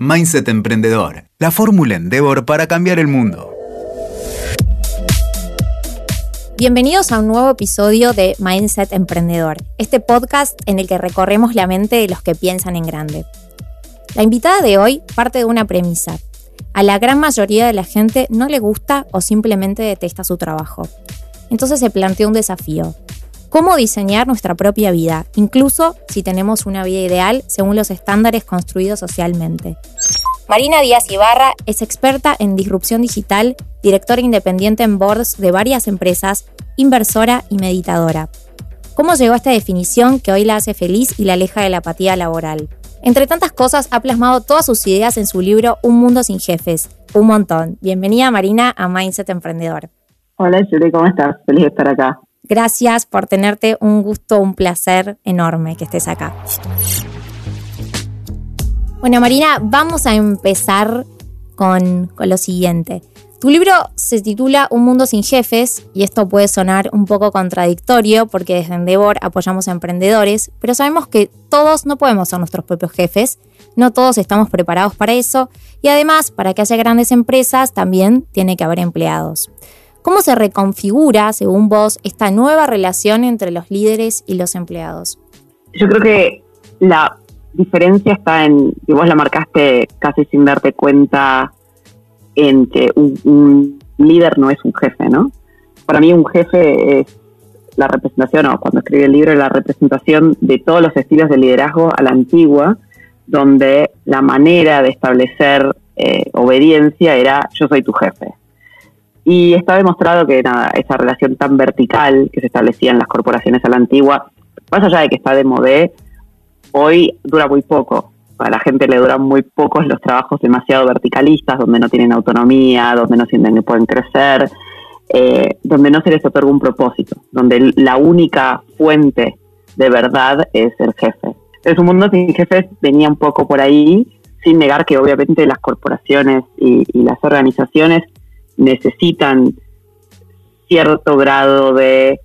Mindset Emprendedor, la fórmula Endeavor para cambiar el mundo. Bienvenidos a un nuevo episodio de Mindset Emprendedor, este podcast en el que recorremos la mente de los que piensan en grande. La invitada de hoy parte de una premisa. A la gran mayoría de la gente no le gusta o simplemente detesta su trabajo. Entonces se planteó un desafío. ¿Cómo diseñar nuestra propia vida, incluso si tenemos una vida ideal según los estándares construidos socialmente? Marina Díaz Ibarra es experta en disrupción digital, directora independiente en boards de varias empresas, inversora y meditadora. ¿Cómo llegó a esta definición que hoy la hace feliz y la aleja de la apatía laboral? Entre tantas cosas, ha plasmado todas sus ideas en su libro Un Mundo Sin Jefes. Un montón. Bienvenida, Marina, a Mindset Emprendedor. Hola, Julie, ¿cómo estás? Feliz de estar acá. Gracias por tenerte, un gusto, un placer enorme que estés acá. Bueno, Marina, vamos a empezar con, lo siguiente. Tu libro se titula Un mundo sin jefes y esto puede sonar un poco contradictorio porque desde Endeavor apoyamos a emprendedores, pero sabemos que todos no podemos ser nuestros propios jefes, no todos estamos preparados para eso y además para que haya grandes empresas también tiene que haber empleados. ¿Cómo se reconfigura, según vos, esta nueva relación entre los líderes y los empleados? Yo creo que la diferencia está en, y vos la marcaste casi sin darte cuenta, en que un, líder no es un jefe, ¿no? Para mí un jefe es la representación, o cuando escribí el libro, la representación de todos los estilos de liderazgo a la antigua, donde la manera de establecer eh, obediencia era yo soy tu jefe. Y está demostrado que nada, esa relación tan vertical que se establecía en las corporaciones a la antigua, más allá de que está de modé, hoy dura muy poco. A la gente le duran muy pocos los trabajos demasiado verticalistas, donde no tienen autonomía, donde no sienten que pueden crecer, eh, donde no se les otorga un propósito, donde la única fuente de verdad es el jefe. Es un mundo sin jefes venía un poco por ahí, sin negar que obviamente las corporaciones y, las organizaciones necesitan cierto grado de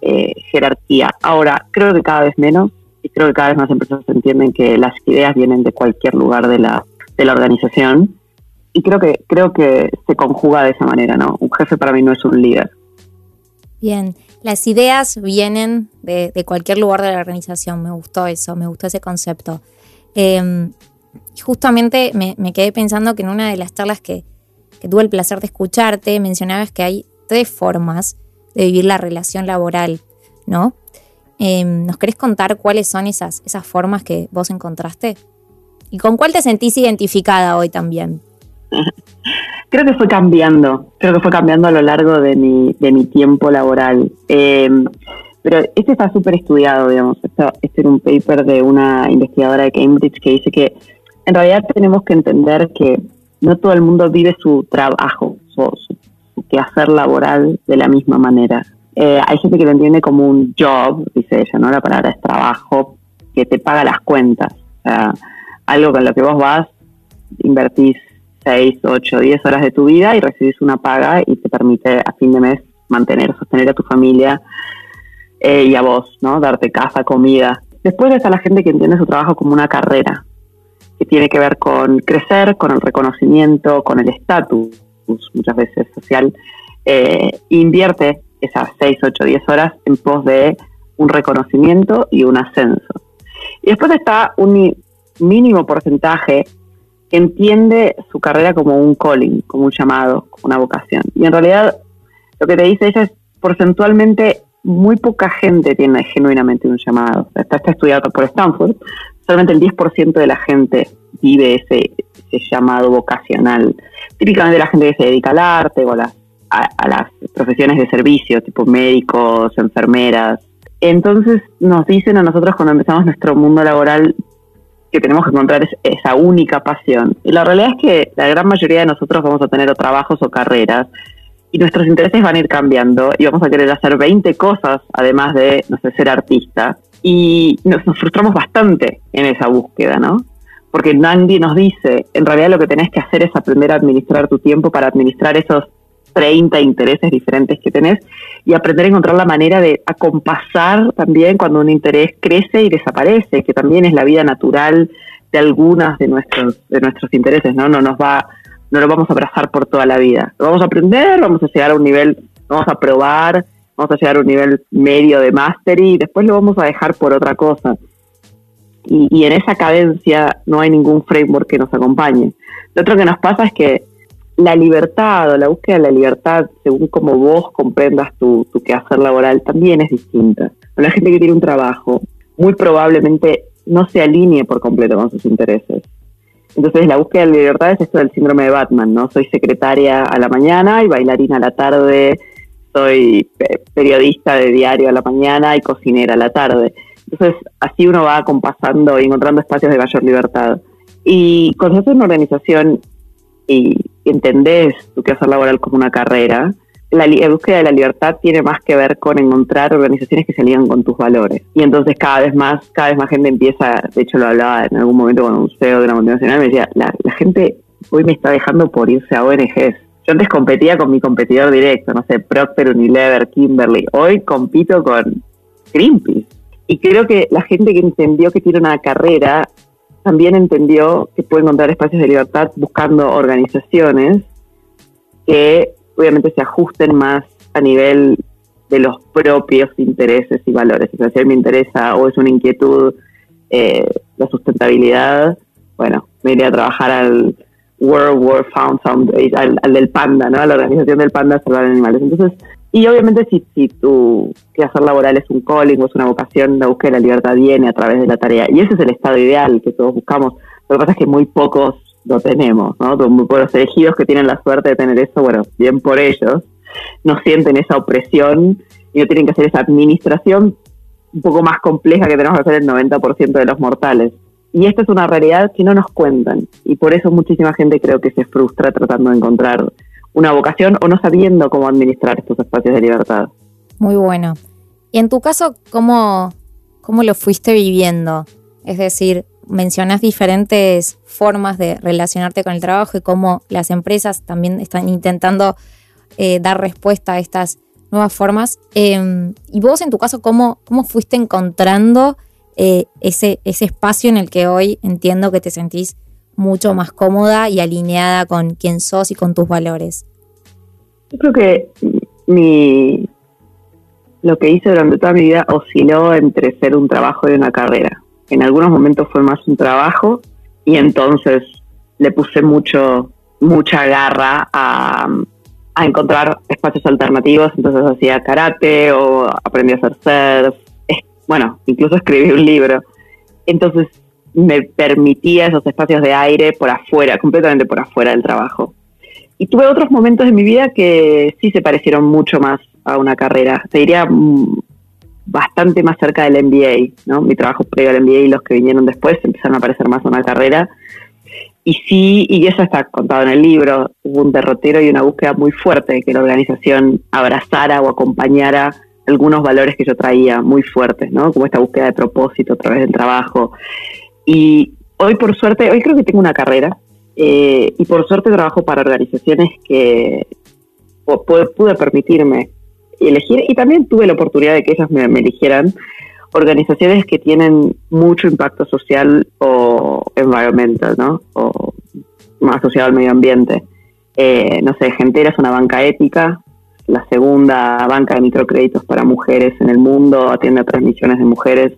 eh, jerarquía. Ahora, creo que cada vez menos, y creo que cada vez más empresas entienden que las ideas vienen de cualquier lugar de la, de la organización y creo que creo que se conjuga de esa manera, ¿no? Un jefe para mí no es un líder. Bien, las ideas vienen de, cualquier lugar de la organización. Me gustó eso, me gustó ese concepto. Em, justamente me, quedé pensando que en una de las charlas que tuve el placer de escucharte mencionabas que hay tres formas de vivir la relación laboral, ¿no? Em, ¿Nos querés contar cuáles son esas, esas formas que vos encontraste? ¿Y con cuál te sentís identificada hoy también? Creo que fue cambiando, creo que fue cambiando a lo largo de mi, de mi tiempo laboral. Em, pero este está súper estudiado, digamos. Este era un paper de una investigadora de Cambridge que dice que en realidad tenemos que entender que no todo el mundo vive su trabajo, su, su quehacer laboral de la misma manera. Eh, hay gente que lo entiende como un job, dice ella, ¿no? La palabra es trabajo, que te paga las cuentas. O sea, algo con lo que vos vas, invertís 6, 8, 10 horas de tu vida y recibís una paga y te permite a fin de mes mantener, sostener a tu familia eh, y a vos, ¿no? Darte casa, comida. Después está la gente que entiende su trabajo como una carrera, que tiene que ver con crecer, con el reconocimiento, con el estatus, muchas veces social. Eh, invierte esas 6, 8, 10 horas en pos de un reconocimiento y un ascenso. Y después está un mínimo porcentaje que entiende su carrera como un calling, como un llamado, una vocación. Y en realidad lo que te dice ella es porcentualmente muy poca gente tiene genuinamente un llamado. Está, está estudiado por Stanford, solamente el 10% de la gente vive ese, llamado vocacional. Típicamente la gente que se dedica al arte o a las a, las profesiones de servicio, tipo médicos, enfermeras. Entonces nos dicen a nosotros cuando empezamos nuestro mundo laboral que tenemos que encontrar esa única pasión. Y la realidad es que la gran mayoría de nosotros vamos a tener trabajos o carreras y nuestros intereses van a ir cambiando y vamos a querer hacer 20 cosas además de, no sé, ser artista. Y nos, nos frustramos bastante en esa búsqueda, ¿no? Porque nadie nos dice, en realidad lo que tenés que hacer es aprender a administrar tu tiempo para administrar esos 30 intereses diferentes que tenés y aprender a encontrar la manera de acompasar también cuando un interés crece y desaparece, que también es la vida natural de algunas de nuestros, de nuestros intereses, ¿no? No nos va, no lo vamos a abrazar por toda la vida. Lo vamos a aprender, vamos a llegar a un nivel, vamos a probar, vamos a llegar a un nivel medio de mastery y después lo vamos a dejar por otra cosa. Y, y en esa cadencia no hay ningún framework que nos acompañe. Lo otro que nos pasa es que la libertad o la búsqueda de la libertad, según como vos comprendas tu, tu quehacer laboral, también es distinta. La gente que tiene un trabajo muy probablemente no se alinee por completo con sus intereses. Entonces la búsqueda de la libertad es esto del síndrome de Batman, ¿no? Soy secretaria a la mañana y bailarina a la tarde, soy periodista de diario a la mañana y cocinera a la tarde. Entonces así uno va compasando y encontrando espacios de mayor libertad. Y cuando haces una organización y entendés tu quehacer laboral como una carrera, la, búsqueda de la libertad tiene más que ver con encontrar organizaciones que se alinean con tus valores. Y entonces cada vez más, cada vez más gente empieza, de hecho lo hablaba en algún momento con un CEO de una multinacional, me decía, la, gente hoy me está dejando por irse a ONGs. Yo antes competía con mi competidor directo, no sé, Procter, Unilever, Kimberly. Hoy compito con Greenpeace. Y creo que la gente que entendió que tiene una carrera también entendió que puede encontrar espacios de libertad buscando organizaciones que obviamente se ajusten más a nivel de los propios intereses y valores. O sea, si a mí me interesa o es una inquietud eh, la sustentabilidad, bueno, me iré a trabajar al World War Found al, al, del Panda, ¿no? A la organización del Panda Salvar Animales. Entonces, y obviamente si, si tu quehacer laboral es un calling o es una vocación, la búsqueda de la libertad viene a través de la tarea. Y ese es el estado ideal que todos buscamos. Lo que pasa es que muy pocos lo tenemos, ¿no? Los elegidos que tienen la suerte de tener eso, bueno, bien por ellos, no sienten esa opresión y no tienen que hacer esa administración un poco más compleja que tenemos que hacer el 90% de los mortales. Y esta es una realidad que no nos cuentan y por eso muchísima gente creo que se frustra tratando de encontrar una vocación o no sabiendo cómo administrar estos espacios de libertad. Muy bueno. Y en tu caso, ¿cómo, cómo lo fuiste viviendo? Es decir, mencionas diferentes formas de relacionarte con el trabajo y cómo las empresas también están intentando eh, dar respuesta a estas nuevas formas. Em, y vos, en tu caso, ¿cómo, cómo fuiste encontrando eh, ese, ese espacio en el que hoy entiendo que te sentís mucho más cómoda y alineada con quién sos y con tus valores? Yo creo que mi lo que hice durante toda mi vida osciló entre ser un trabajo y una carrera. En algunos momentos fue más un trabajo y entonces le puse mucho mucha garra a, a encontrar espacios alternativos, entonces hacía karate o aprendí a hacer surf, bueno, incluso escribí un libro. Entonces me permitía esos espacios de aire por afuera, completamente por afuera del trabajo. Y tuve otros momentos de mi vida que sí se parecieron mucho más a una carrera. Te diría mm, bastante más cerca del MBA, ¿no? Mi trabajo previo al MBA y los que vinieron después empezaron a parecer más a una carrera. Y sí, y eso está contado en el libro, hubo un derrotero y una búsqueda muy fuerte de que la organización abrazara o acompañara algunos valores que yo traía muy fuertes, ¿no? Como esta búsqueda de propósito a través del trabajo. Y hoy, por suerte, hoy creo que tengo una carrera eh, y por suerte trabajo para organizaciones que pude, permitirme elegir y también tuve la oportunidad de que ellas me, eligieran organizaciones que tienen mucho impacto social o environmental, ¿no? O más asociado al medio ambiente. Eh, no sé, Gentera es una banca ética, la segunda banca de microcréditos para mujeres en el mundo, atiende a tres millones de mujeres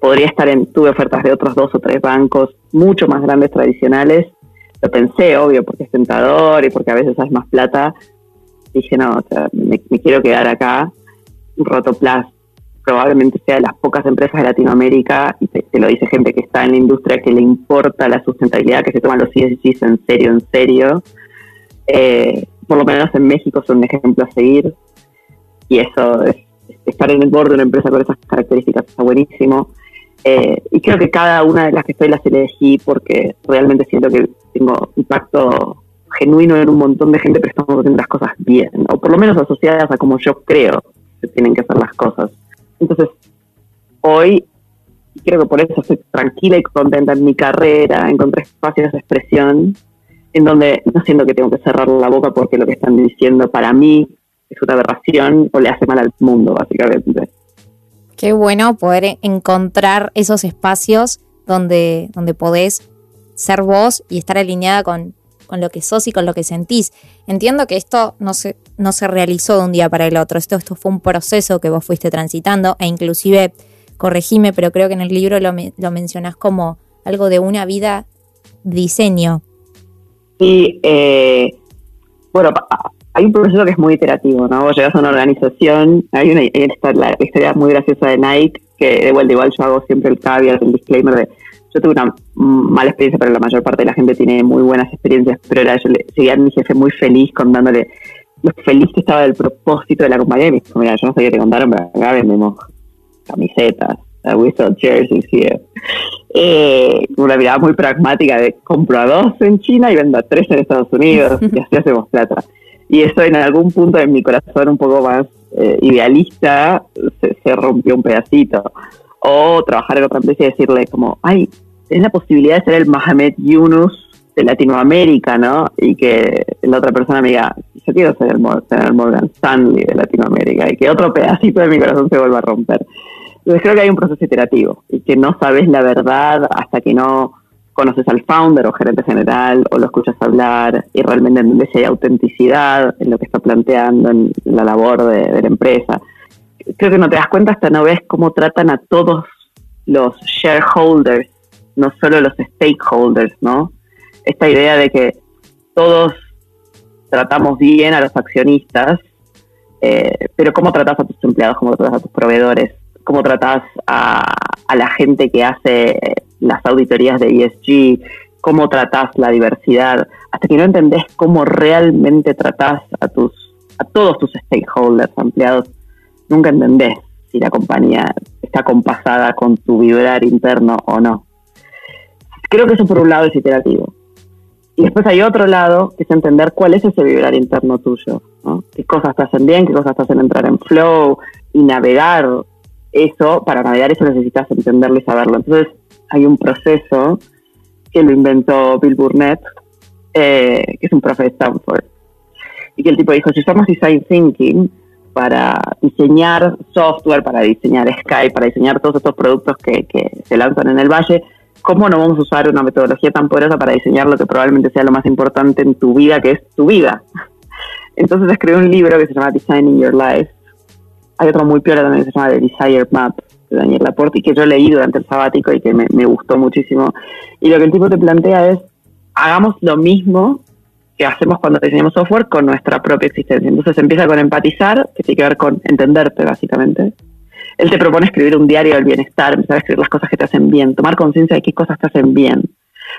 podría estar en, tuve ofertas de otros dos o tres bancos mucho más grandes tradicionales. Lo pensé, obvio, porque es tentador y porque a veces hay más plata. Dije, no, me, quiero quedar acá. Rotoplas probablemente sea de las pocas empresas de Latinoamérica, y te, lo dice gente que está en la industria, que le importa la sustentabilidad, que se toman los ESGs en serio, en serio. Eh, por lo menos en México son un ejemplo a seguir. Y eso, es, estar en el borde de una empresa con esas características está buenísimo. Eh, y creo que cada una de las que estoy las elegí porque realmente siento que tengo impacto genuino en un montón de gente, pero estamos haciendo las cosas bien, o por lo menos asociadas a como yo creo que tienen que hacer las cosas. Entonces, hoy creo que por eso estoy tranquila y contenta en mi carrera, encontré espacios de expresión en donde no siento que tengo que cerrar la boca porque lo que están diciendo para mí es una aberración o le hace mal al mundo, básicamente. Qué bueno poder encontrar esos espacios donde, donde podés ser vos y estar alineada con, con lo que sos y con lo que sentís. Entiendo que esto no se, no se realizó de un día para el otro, esto, esto fue un proceso que vos fuiste transitando e inclusive, corregime, pero creo que en el libro lo, lo mencionás como algo de una vida diseño. Sí, eh, bueno, hay un proceso que es muy iterativo, ¿no? Vos llegas a una organización, hay una la historia muy graciosa de Nike, que de vuelta igual yo hago siempre el caveat, el disclaimer de yo tuve una mala experiencia, pero la mayor parte de la gente tiene muy buenas experiencias, pero era, yo le seguía a mi jefe muy feliz contándole lo feliz que estaba del propósito de la compañía y me dijo, mira, yo no sabía que contaron, pero acá vendemos camisetas, we sell jerseys here. Eh, una mirada muy pragmática de compro a dos en China y vendo a tres en Estados Unidos y así hacemos plata. Y eso en algún punto de mi corazón un poco más eh, idealista se, se rompió un pedacito o trabajar en otra empresa y decirle como, ay, es la posibilidad de ser el Mohamed Yunus de Latinoamérica, ¿no? Y que la otra persona me diga, yo quiero ser el, Morgan Stanley de Latinoamérica y que otro pedacito de mi corazón se vuelva a romper. Creo que hay un proceso iterativo y que no sabes la verdad hasta que no conoces al founder o gerente general o lo escuchas hablar y realmente entiendes si hay autenticidad en lo que está planteando en la labor de la empresa. Creo que no te das cuenta hasta no ves cómo tratan a todos los shareholders, no solo los stakeholders, ¿no? Esta idea de que todos tratamos bien a los accionistas, eh, pero cómo tratas a tus empleados, cómo tratas a tus proveedores, cómo tratas a, la gente que hace las auditorías de ESG, cómo tratas la diversidad, hasta que no entendés cómo realmente tratas a tus a todos tus stakeholders, empleados, nunca entendés si la compañía está compasada con tu vibrar interno o no. Creo que eso por un lado es iterativo. Y después hay otro lado, que es entender cuál es ese vibrar interno tuyo. ¿Qué cosas te hacen bien, qué cosas te hacen entrar en flow y navegar eso. Para navegar eso necesitas entenderlo y saberlo. Entonces hay un proceso que lo inventó Bill Burnett, eh, que es un profe de Stanford. Y que el tipo dijo, si usamos design thinking, para diseñar software, para diseñar Skype, para diseñar todos estos productos que, se lanzan en el valle, ¿cómo no vamos a usar una metodología tan poderosa para diseñar lo que probablemente sea lo más importante en tu vida, que es tu vida? Entonces escribí un libro que se llama Designing Your Life. Hay otro muy peor también que se llama The Desire Map de Daniel Laporte y que yo leí durante el sabático y que me, gustó muchísimo. Y lo que el tipo te plantea es, hagamos lo mismo que hacemos cuando diseñamos software con nuestra propia existencia. Entonces empieza con empatizar, que tiene que ver con entenderte básicamente. Él te propone escribir un diario del bienestar, empezar a escribir las cosas que te hacen bien, tomar conciencia de qué cosas te hacen bien.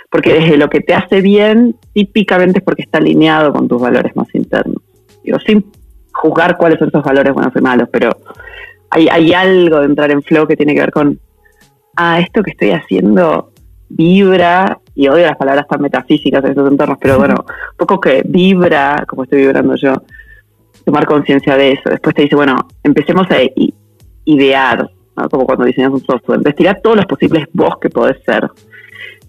Porque desde lo que te hace bien, típicamente es porque está alineado con tus valores más internos. Digo, sin juzgar cuáles son esos valores buenos y malos, pero hay, hay algo de entrar en flow que tiene que ver con, ah, esto que estoy haciendo vibra, y odio las palabras tan metafísicas en esos entornos, pero bueno, poco que vibra, como estoy vibrando yo, tomar conciencia de eso. Después te dice, bueno, empecemos a idear, como cuando diseñas un software, investigar todos los posibles vos que podés ser.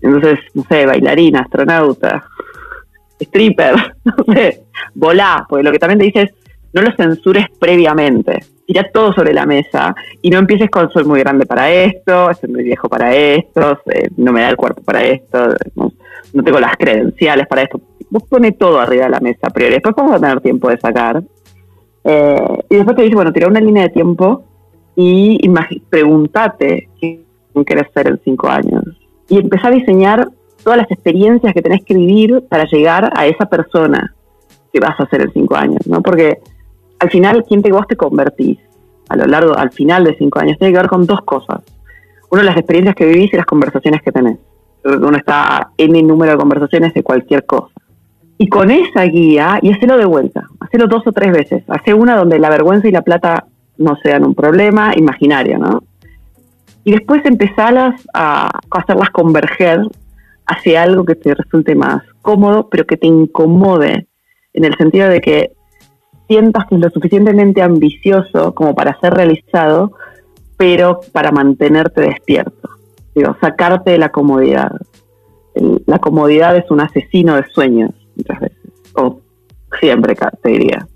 Entonces, no sé, bailarina, astronauta, stripper, no sé, volá, porque lo que también te dice es, no lo censures previamente tira todo sobre la mesa y no empieces con soy muy grande para esto, soy muy viejo para esto, no me da el cuerpo para esto, no, tengo las credenciales para esto. Vos pones todo arriba de la mesa pero después vamos a tener tiempo de sacar. Eh, y después te dice, bueno, tira una línea de tiempo y pregúntate qué querés ser en cinco años. Y empezá a diseñar todas las experiencias que tenés que vivir para llegar a esa persona que vas a ser en cinco años, ¿no? Porque al final, ¿quién te vos te convertís? A lo largo, al final de cinco años, tiene que ver con dos cosas. Uno, las experiencias que vivís y las conversaciones que tenés. Uno está en el número de conversaciones de cualquier cosa. Y con esa guía, y hacelo de vuelta, hacelo dos o tres veces. Hace una donde la vergüenza y la plata no sean un problema imaginario, ¿no? Y después empezarlas a hacerlas converger hacia algo que te resulte más cómodo, pero que te incomode, en el sentido de que sientas que es lo suficientemente ambicioso como para ser realizado, pero para mantenerte despierto. Digo, sacarte de la comodidad. la comodidad es un asesino de sueños, muchas veces. O siempre, te diría.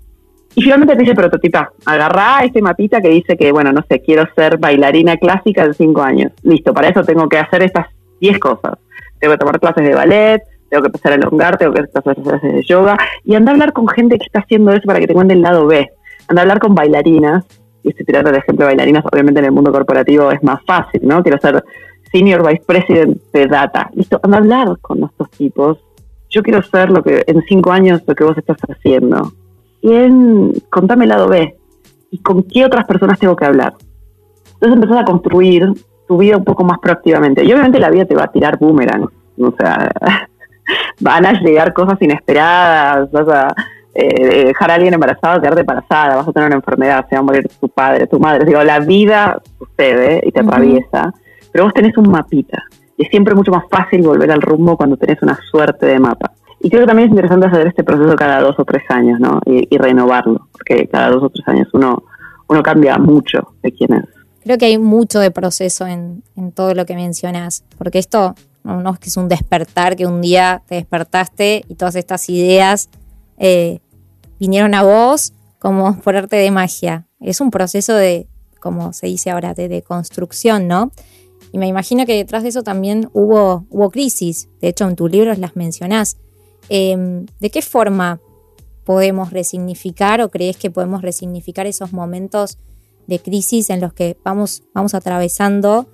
Y finalmente te dice prototipa, agarrá este mapita que dice que, bueno, no sé, quiero ser bailarina clásica de cinco años. Listo, para eso tengo que hacer estas 10 cosas. Tengo que tomar clases de ballet, tengo que empezar a elongar, tengo que hacer clases de yoga y anda a hablar con gente que está haciendo eso para que te cuente el lado B. Anda a hablar con bailarinas, y estoy tirando el ejemplo de bailarinas, obviamente en el mundo corporativo es más fácil, ¿no? Quiero ser Senior Vice President de Data. Listo, anda a hablar con estos tipos. Yo quiero ser lo que en cinco años lo que vos estás haciendo. Y en, contame el lado B. ¿Y con qué otras personas tengo que hablar? Entonces empezás a construir tu vida un poco más proactivamente. Y obviamente la vida te va a tirar boomerang. O sea, van a llegar cosas inesperadas, vas a eh, dejar a alguien embarazado, quedarte embarazada, vas a tener una enfermedad, se va a morir tu padre, tu madre. Digo, la vida sucede y te atraviesa, pero vos tenés un mapita. Y es siempre mucho más fácil volver al rumbo cuando tenés una suerte de mapa. Y creo que también es interesante hacer este proceso cada dos o tres años, ¿no? Y, renovarlo, porque cada dos o tres años uno, uno cambia mucho de quién es. Creo que hay mucho de proceso en, en todo lo que mencionas, porque esto no, es que es un despertar, que un día te despertaste y todas estas ideas eh, vinieron a vos como por arte de magia. Es un proceso de, como se dice ahora, de, construcción, ¿no? Y me imagino que detrás de eso también hubo, hubo crisis. De hecho, en tus libros las mencionás. Em, ¿De qué forma podemos resignificar o crees que podemos resignificar esos momentos de crisis en los que vamos, vamos atravesando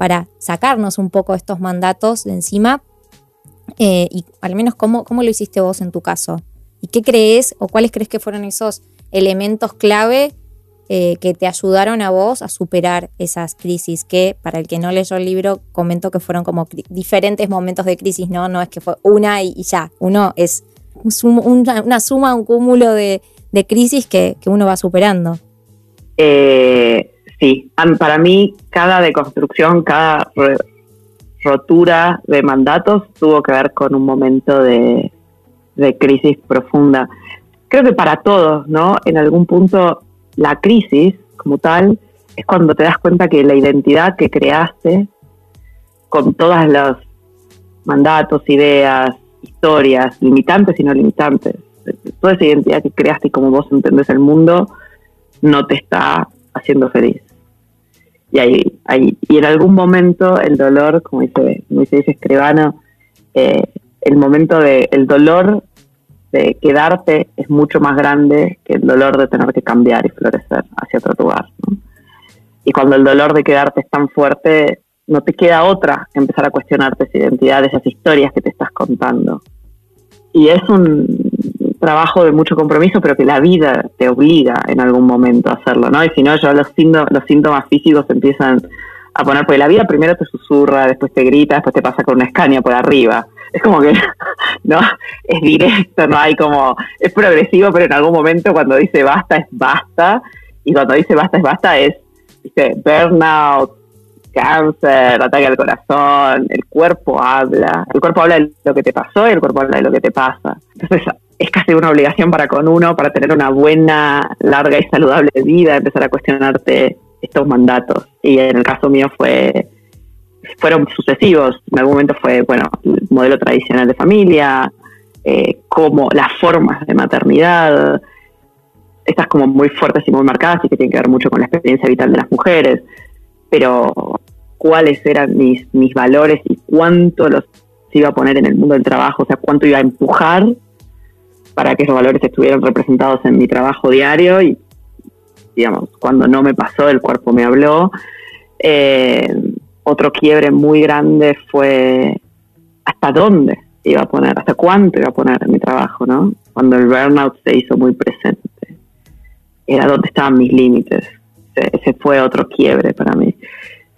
para sacarnos un poco estos mandatos de encima? Eh, y al menos cómo, cómo lo hiciste vos en tu caso. ¿Y qué crees o cuáles crees que fueron esos elementos clave eh, que te ayudaron a vos a superar esas crisis? Que para el que no leyó el libro, comento que fueron como diferentes momentos de crisis, ¿no? No es que fue una y, ya. Uno es una, suma, un cúmulo de, crisis que, uno va superando. Eh, sí, para mí cada deconstrucción, cada rotura de mandatos tuvo que ver con un momento de, de crisis profunda. Creo que para todos, ¿no? En algún punto la crisis como tal es cuando te das cuenta que la identidad que creaste con todos los mandatos, ideas, historias, limitantes y no limitantes, toda esa identidad que creaste y como vos entendés el mundo, no te está haciendo feliz. Y, ahí, ahí, y en algún momento el dolor, como dice, como dice, Escribano, eh, el momento de el dolor de quedarte es mucho más grande que el dolor de tener que cambiar y florecer hacia otro lugar. Y cuando el dolor de quedarte es tan fuerte, no te queda otra que empezar a cuestionarte esa identidad, esas historias que te estás contando. Y es un trabajo de mucho compromiso, pero que la vida te obliga en algún momento a hacerlo, ¿no? Y si no, ya los, los síntomas físicos empiezan a poner, porque la vida primero te susurra, después te grita, después te pasa con una escaña por arriba. Es como que, ¿no? Es directo, no hay como, es progresivo, pero en algún momento cuando dice basta es basta, y cuando dice basta es basta es, dice, burnout, cáncer, ataque al corazón, el cuerpo habla, el cuerpo habla de lo que te pasó y el cuerpo habla de lo que te pasa. Entonces es casi una obligación para con uno, para tener una buena, larga y saludable vida, empezar a cuestionarte estos mandatos. Y en el caso mío fue fueron sucesivos. En algún momento fue, bueno, el modelo tradicional de familia, eh, como las formas de maternidad, estas como muy fuertes y muy marcadas y que tienen que ver mucho con la experiencia vital de las mujeres, pero cuáles eran mis, mis valores y cuánto los iba a poner en el mundo del trabajo, o sea, cuánto iba a empujar para que esos valores estuvieran representados en mi trabajo diario y digamos, cuando no me pasó, el cuerpo me habló. Eh, otro quiebre muy grande fue hasta dónde iba a poner, hasta cuánto iba a poner en mi trabajo, ¿no? Cuando el burnout se hizo muy presente. Era donde estaban mis límites. Ese, fue otro quiebre para mí.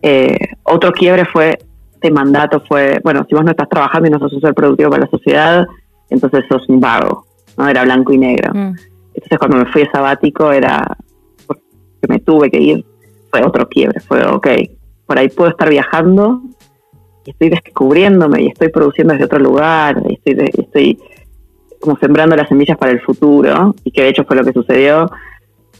Eh, otro quiebre fue, este mandato fue, bueno, si vos no estás trabajando y no sos un ser productivo para la sociedad, entonces sos un vago, ¿no? Era blanco y negro. Mm. Entonces cuando me fui a sabático era, que me tuve que ir, fue otro quiebre, fue, ok, por ahí puedo estar viajando y estoy descubriéndome y estoy produciendo desde otro lugar, y estoy, estoy como sembrando las semillas para el futuro, y que de hecho fue lo que sucedió,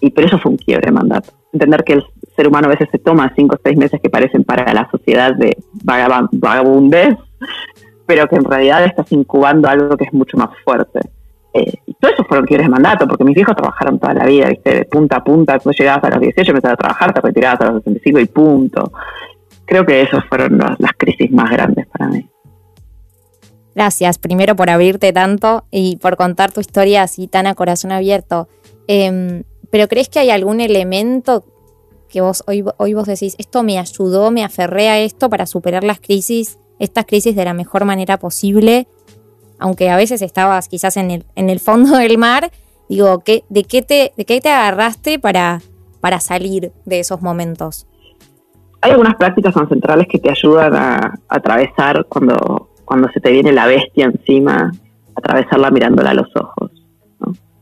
y pero eso fue un quiebre de mandato. Entender que el ser humano a veces se toma cinco o seis meses que parecen para la sociedad de vagabundez, pero que en realidad estás incubando algo que es mucho más fuerte. Eh, todo eso fueron quiebres de mandato, porque mis hijos trabajaron toda la vida, ¿viste? de punta a punta, tú llegabas a los 18, empezabas a trabajar, te retirabas a los 65 y punto. creo que esas fueron las crisis más grandes para mí. Gracias, primero por abrirte tanto y por contar tu historia así tan a corazón abierto. Em, pero ¿crees que hay algún elemento que vos hoy, hoy vos decís, esto me ayudó, me aferré a esto para superar las crisis, estas crisis de la mejor manera posible? Aunque a veces estabas quizás en el, en el fondo del mar, digo, ¿qué, de, qué te, ¿de qué te agarraste para, para salir de esos momentos? Hay algunas prácticas ancestrales que te ayudan a atravesar cuando cuando se te viene la bestia encima, atravesarla mirándola a los ojos.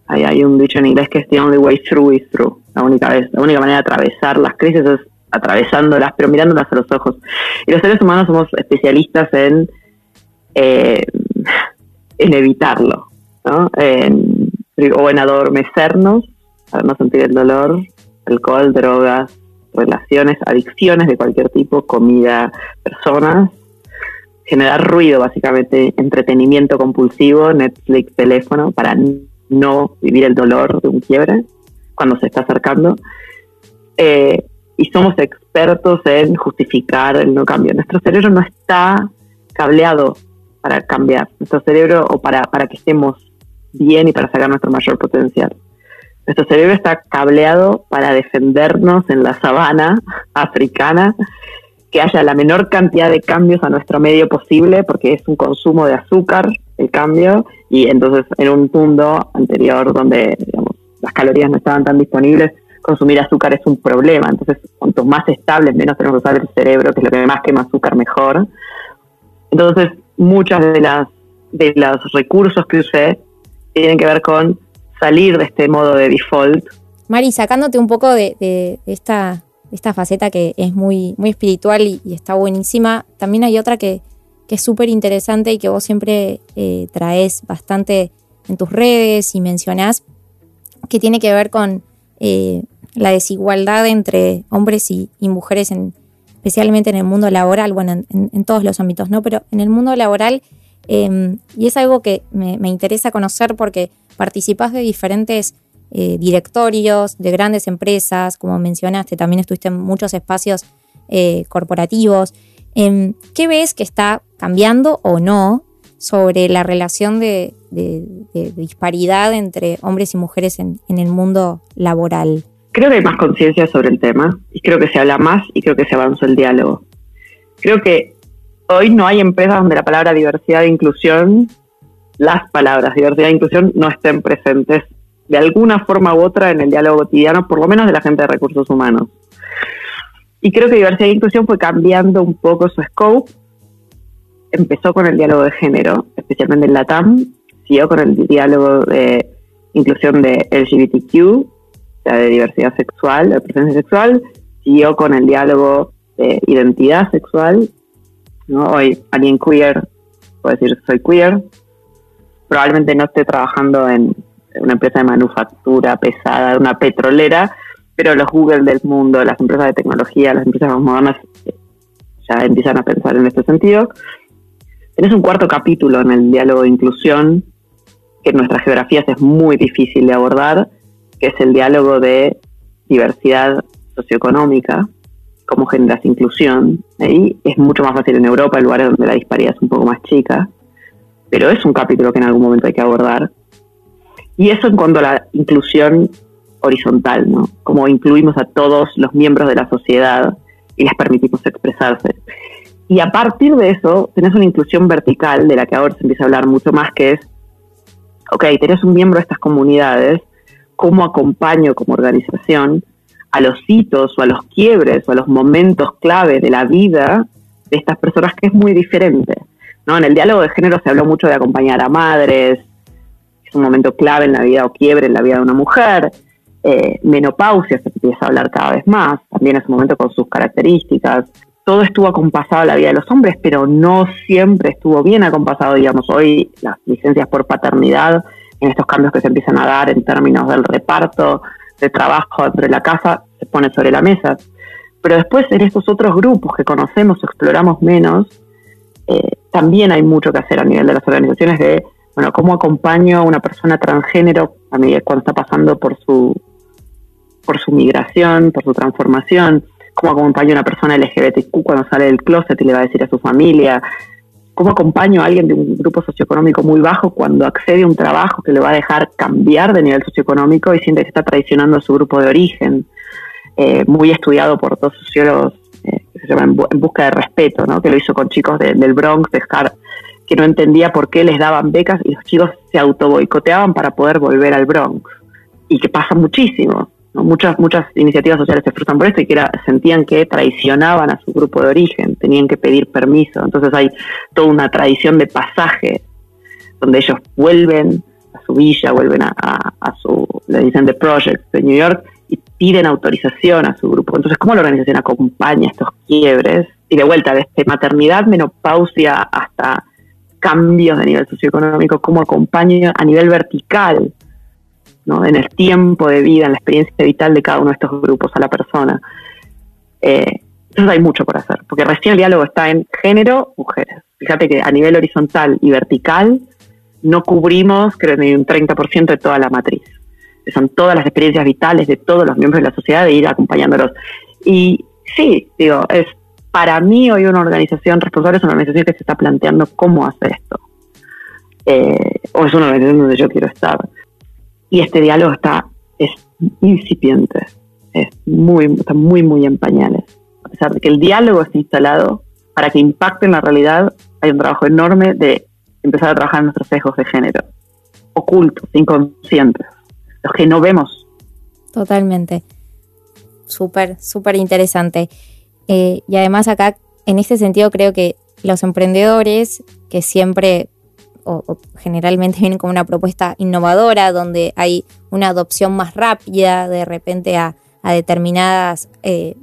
Hay, un dicho en inglés que es the only way through is through. La única, vez, la única manera de atravesar las crisis es atravesándolas, pero mirándolas a los ojos. Y los seres humanos somos especialistas en, eh, en evitarlo, ¿no? o en adormecernos para no sentir el dolor, alcohol, drogas, relaciones, adicciones de cualquier tipo, comida, personas, generar ruido, básicamente, entretenimiento compulsivo, Netflix, teléfono, para no vivir el dolor de un quiebre cuando se está acercando. Eh, y somos expertos en justificar el no cambio. Nuestro cerebro no está cableado para cambiar. Nuestro cerebro, o para, para que estemos bien y para sacar nuestro mayor potencial. Nuestro cerebro está cableado para defendernos en la sabana africana que haya la menor cantidad de cambios a nuestro medio posible, porque es un consumo de azúcar el cambio, y entonces en un mundo anterior donde las calorías no estaban tan disponibles, consumir azúcar es un problema. Entonces, cuanto más estable, menos tenemos que usar el cerebro, que es lo que más quema azúcar, mejor. Entonces, muchas de las de los recursos que usé tienen que ver con salir de este modo de default. Mari, sacándote un poco de esta esta faceta que es muy, muy espiritual y, está buenísima. También hay otra que, es súper interesante y que vos siempre eh, traes bastante en tus redes y mencionás, que tiene que ver con eh, la desigualdad entre hombres y, mujeres, en, especialmente en el mundo laboral, bueno, en, todos los ámbitos, ¿no? Pero en el mundo laboral, em, y es algo que me, me interesa conocer porque participás de diferentes eh, directorios de grandes empresas, como mencionaste, también estuviste en muchos espacios eh, corporativos. Em, ¿Qué ves que está cambiando o no sobre la relación de, disparidad entre hombres y mujeres en, el mundo laboral? Creo que hay más conciencia sobre el tema y creo que se habla más y creo que se avanzó el diálogo. Creo que hoy no hay empresas donde la palabra diversidad e inclusión, las palabras diversidad e inclusión no estén presentes de alguna forma u otra en el diálogo cotidiano, por lo menos de la gente de recursos humanos. Y creo que diversidad e inclusión fue cambiando un poco su scope. Empezó con el diálogo de género, especialmente en la TAM, siguió con el diálogo de inclusión de LGBTQ, sea, de diversidad sexual, de presencia sexual, siguió con el diálogo de identidad sexual. ¿no? Hoy alguien queer puede decir soy queer, probablemente no esté trabajando en una empresa de manufactura pesada, una petrolera, pero los Google del mundo, las empresas de tecnología, las empresas más modernas eh, ya empiezan a pensar en este sentido. Tenés un cuarto capítulo en el diálogo de inclusión, que en nuestras geografías es muy difícil de abordar, que es el diálogo de diversidad socioeconómica, cómo generas inclusión. Ahí es mucho más fácil en Europa, en lugares donde la disparidad es un poco más chica, pero es un capítulo que en algún momento hay que abordar y eso en cuanto a la inclusión horizontal, ¿no? Como incluimos a todos los miembros de la sociedad y les permitimos expresarse. Y a partir de eso, tenés una inclusión vertical de la que ahora se empieza a hablar mucho más, que es, ok, tenés un miembro de estas comunidades, ¿cómo acompaño como organización a los hitos o a los quiebres o a los momentos clave de la vida de estas personas que es muy diferente? ¿no? En el diálogo de género se habló mucho de acompañar a madres, es un momento clave en la vida o quiebre en la vida de una mujer. Eh, menopausia se empieza a hablar cada vez más, también es un momento con sus características. Todo estuvo acompasado a la vida de los hombres, pero no siempre estuvo bien acompasado, digamos, hoy las licencias por paternidad, en estos cambios que se empiezan a dar en términos del reparto de trabajo entre la casa, se pone sobre la mesa. Pero después en estos otros grupos que conocemos o exploramos menos, eh, también hay mucho que hacer a nivel de las organizaciones de bueno, cómo acompaño a una persona transgénero a medida cuando está pasando por su por su migración, por su transformación, cómo acompaño a una persona LGBTQ cuando sale del closet y le va a decir a su familia, cómo acompaño a alguien de un grupo socioeconómico muy bajo cuando accede a un trabajo que le va a dejar cambiar de nivel socioeconómico y siente que está traicionando a su grupo de origen, eh, muy estudiado por dos sociólogos eh, que se llaman En Busca de Respeto, ¿no? que lo hizo con chicos del Bronx, que no entendía por qué les daban becas y los chicos se autoboicoteaban para poder volver al Bronx. Y que pasa muchísimo. Muchas, muchas iniciativas sociales se frustran por eso y que sentían que traicionaban a su grupo de origen, tenían que pedir permiso. Entonces hay toda una tradición de pasaje donde ellos vuelven a su villa, vuelven a, a, su, le dicen The Project de New York y piden autorización a su grupo. Entonces, ¿cómo la organización acompaña estos quiebres? Y de vuelta, desde maternidad, menopausia hasta cambios de nivel socioeconómico, cómo acompaña a nivel vertical en el tiempo de vida, en la experiencia vital de cada uno de estos grupos a la persona. Eh, entonces hay mucho por hacer, porque recién el diálogo está en género, mujeres. Fíjate que a nivel horizontal y vertical no cubrimos, creo, ni un 30% de toda la matriz. Son todas las experiencias vitales de todos los miembros de la sociedad de ir acompañándolos. Y sí, digo, es para mí hoy una organización responsable es una organización que se está planteando cómo hacer esto. Eh, o es una organización donde yo quiero estar y este diálogo está es incipiente, es muy, está muy, muy en pañales. A pesar de que el diálogo está instalado para que impacte en la realidad, hay un trabajo enorme de empezar a trabajar en nuestros sesgos de género, ocultos, inconscientes, los que no vemos. Totalmente. Súper, súper interesante. Eh, y además acá, en este sentido, creo que los emprendedores que siempre o, generalmente vienen con una propuesta innovadora donde hay una adopción más rápida de repente a, determinadas eh,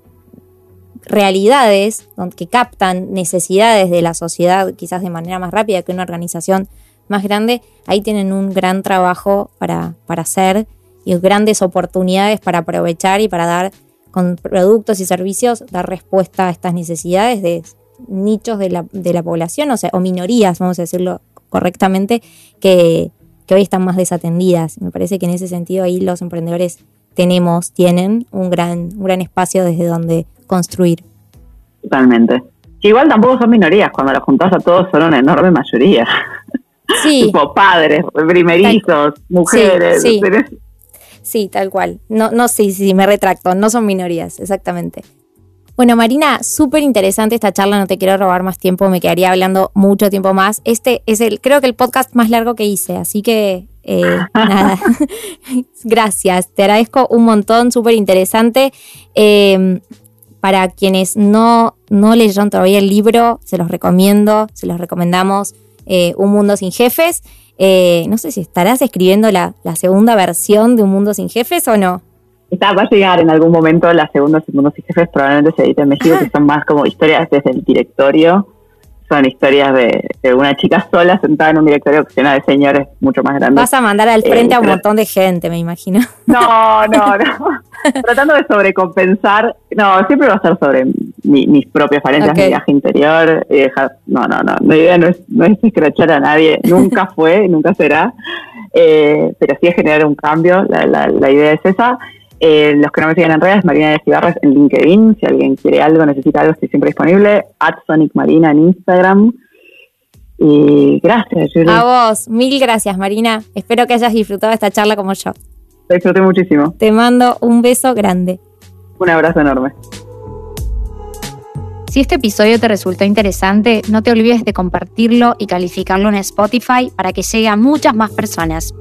realidades que captan necesidades de la sociedad quizás de manera más rápida que una organización más grande, ahí tienen un gran trabajo para, para hacer y grandes oportunidades para aprovechar y para dar con productos y servicios, dar respuesta a estas necesidades de nichos de la, de la población, o sea, o minorías, vamos a decirlo correctamente que, hoy están más desatendidas. Me parece que en ese sentido ahí los emprendedores tenemos, tienen un gran, un gran espacio desde donde construir. Totalmente. igual tampoco son minorías, cuando las juntas a todos son una enorme mayoría. Sí. tipo padres, primerizos, mujeres. Sí, sí. tal cual. No, no, sí, sí, me retracto, no son minorías, exactamente. Bueno, Marina, súper interesante esta charla, no te quiero robar más tiempo, me quedaría hablando mucho tiempo más. Este es el, creo que el podcast más largo que hice, así que eh, nada, gracias, te agradezco un montón, súper interesante. Em, para quienes no, no leyeron todavía el libro, se los recomiendo, se los recomendamos, eh, Un Mundo Sin Jefes. Eh, no sé si estarás escribiendo la, la segunda versión de Un Mundo Sin Jefes o no. Está, va a llegar en algún momento la segunda, segundos y jefes, probablemente se edita en México, que son más como historias desde el directorio. Son historias de, una chica sola sentada en un directorio que llena de señores mucho más grandes. Vas a mandar al frente a un eh, montón de gente, me imagino. No, no, no. Tratando de sobrecompensar. No, siempre va a ser sobre mis propias falencias, mi viaje interior. Y dejar, no, no, no. La idea no es, no es escrachar a nadie. Nunca fue, nunca será. Eh, pero sí es generar un cambio. La, la, la idea es esa. Eh, los que no me siguen en redes, Marina de Cibarres en LinkedIn. Si alguien quiere algo, necesita algo, estoy siempre disponible. At Sonic Marina en Instagram. Y gracias, A vos, mil gracias, Marina. Espero que hayas disfrutado esta charla como yo. Te disfruté muchísimo. Te mando un beso grande. Un abrazo enorme. Si este episodio te resultó interesante, no te olvides de compartirlo y calificarlo en Spotify para que llegue a muchas más personas.